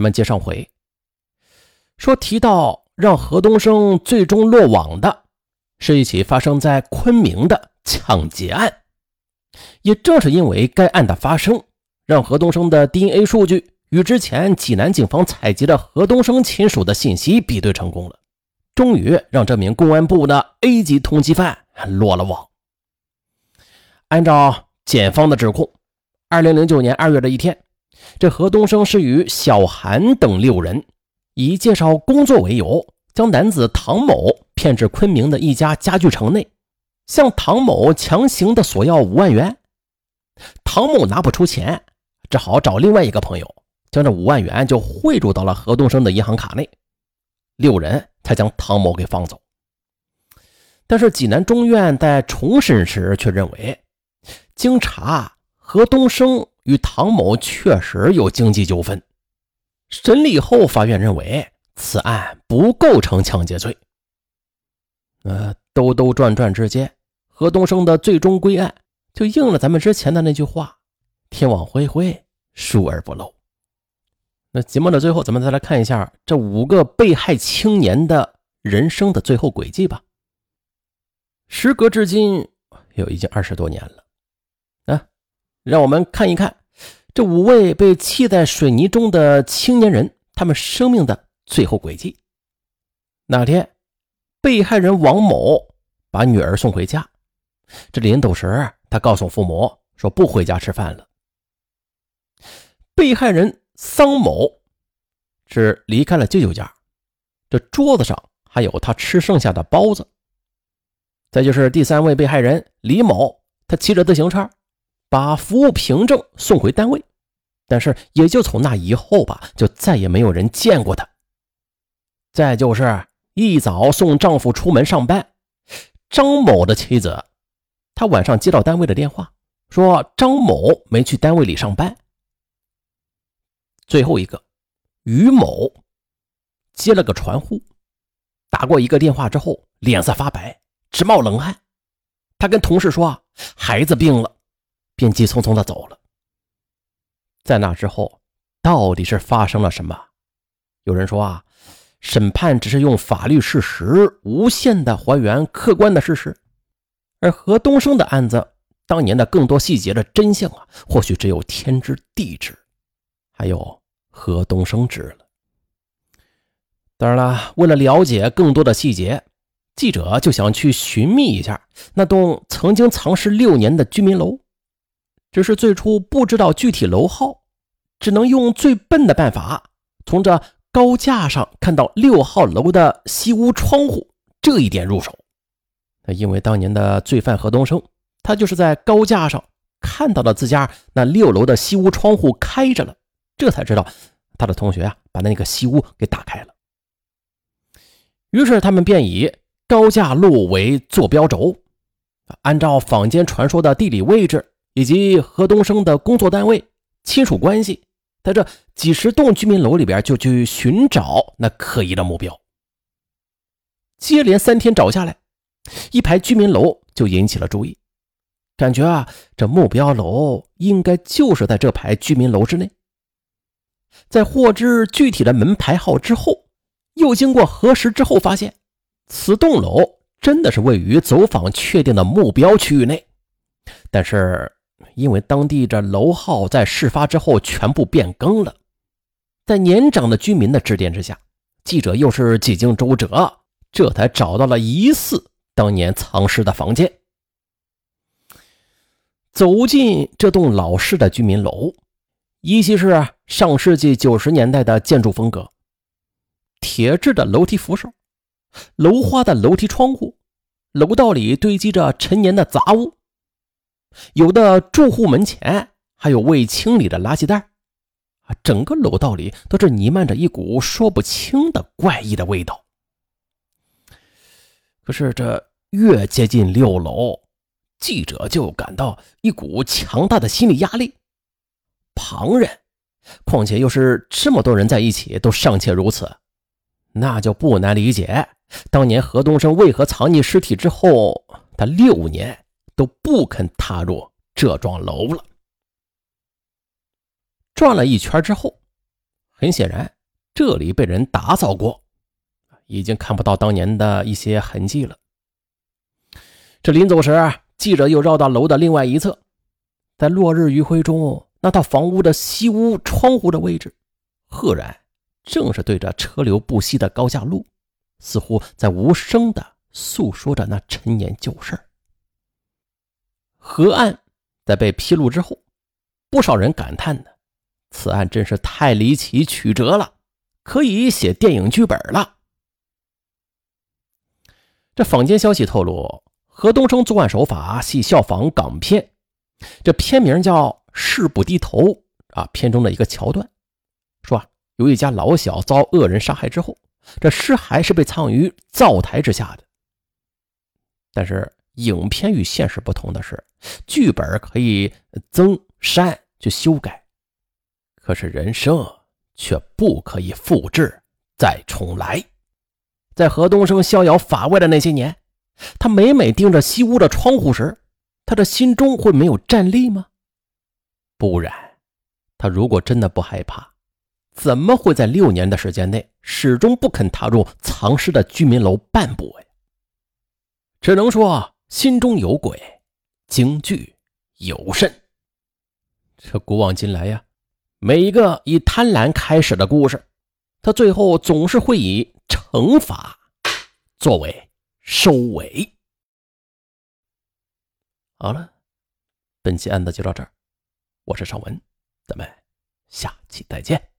咱们接上回说提到让何东升最终落网的，是一起发生在昆明的抢劫案。也正是因为该案的发生，让何东升的 DNA 数据与之前济南警方采集的何东升亲属的信息比对成功了，终于让这名公安部的 A 级通缉犯落了网。按照检方的指控，二零零九年二月的一天。这何东升是与小韩等六人以介绍工作为由，将男子唐某骗至昆明的一家家具城内，向唐某强行的索要五万元。唐某拿不出钱，只好找另外一个朋友，将这五万元就汇入到了何东升的银行卡内。六人才将唐某给放走。但是济南中院在重审时却认为，经查何东升。与唐某确实有经济纠纷，审理后，法院认为此案不构成抢劫罪。呃，兜兜转转之间，何东升的最终归案就应了咱们之前的那句话：“天网恢恢，疏而不漏。”那节目的最后，咱们再来看一下这五个被害青年的人生的最后轨迹吧。时隔至今，有已经二十多年了。啊让我们看一看这五位被弃在水泥中的青年人，他们生命的最后轨迹。那天，被害人王某把女儿送回家，这临走时，他告诉父母说不回家吃饭了。被害人桑某是离开了舅舅家，这桌子上还有他吃剩下的包子。再就是第三位被害人李某，他骑着自行车。把服务凭证送回单位，但是也就从那以后吧，就再也没有人见过他。再就是一早送丈夫出门上班，张某的妻子，她晚上接到单位的电话，说张某没去单位里上班。最后一个于某接了个传呼，打过一个电话之后，脸色发白，直冒冷汗。他跟同事说孩子病了。便急匆匆的走了。在那之后，到底是发生了什么？有人说啊，审判只是用法律事实无限的还原客观的事实，而何东升的案子当年的更多细节的真相啊，或许只有天知地知，还有何东升知了。当然了，为了了解更多的细节，记者就想去寻觅一下那栋曾经藏尸六年的居民楼。只是最初不知道具体楼号，只能用最笨的办法，从这高架上看到六号楼的西屋窗户这一点入手。因为当年的罪犯何东升，他就是在高架上看到了自家那六楼的西屋窗户开着了，这才知道他的同学啊把那个西屋给打开了。于是他们便以高架路为坐标轴，按照坊间传说的地理位置。以及何东升的工作单位、亲属关系，在这几十栋居民楼里边就去寻找那可疑的目标。接连三天找下来，一排居民楼就引起了注意，感觉啊，这目标楼应该就是在这排居民楼之内。在获知具体的门牌号之后，又经过核实之后，发现此栋楼真的是位于走访确定的目标区域内，但是。因为当地这楼号在事发之后全部变更了，在年长的居民的指点之下，记者又是几经周折，这才找到了疑似当年藏尸的房间。走进这栋老式的居民楼，依稀是上世纪九十年代的建筑风格，铁质的楼梯扶手，楼花的楼梯窗户，楼道里堆积着陈年的杂物。有的住户门前还有未清理的垃圾袋，啊，整个楼道里都是弥漫着一股说不清的怪异的味道。可是这越接近六楼，记者就感到一股强大的心理压力。旁人，况且又是这么多人在一起，都尚且如此，那就不难理解当年何东升为何藏匿尸体之后，他六年。都不肯踏入这幢楼了。转了一圈之后，很显然，这里被人打扫过，已经看不到当年的一些痕迹了。这临走时，记者又绕到楼的另外一侧，在落日余晖中，那套房屋的西屋窗户的位置，赫然正是对着车流不息的高架路，似乎在无声的诉说着那陈年旧事河岸在被披露之后，不少人感叹呢：此案真是太离奇曲折了，可以写电影剧本了。这坊间消息透露。何东升作案手法系效仿港片，这片名叫《誓不低头》啊。片中的一个桥段说，有一家老小遭恶人杀害之后，这尸骸是被藏于灶台之下的。但是影片与现实不同的是，剧本可以增删去修改，可是人生却不可以复制再重来。在何东升逍遥法外的那些年。他每每盯着西屋的窗户时，他的心中会没有战栗吗？不然，他如果真的不害怕，怎么会在六年的时间内始终不肯踏入藏尸的居民楼半步呀？只能说心中有鬼，京剧有甚。这古往今来呀，每一个以贪婪开始的故事，他最后总是会以惩罚作为。收尾。好了，本期案子就到这儿。我是尚文，咱们下期再见。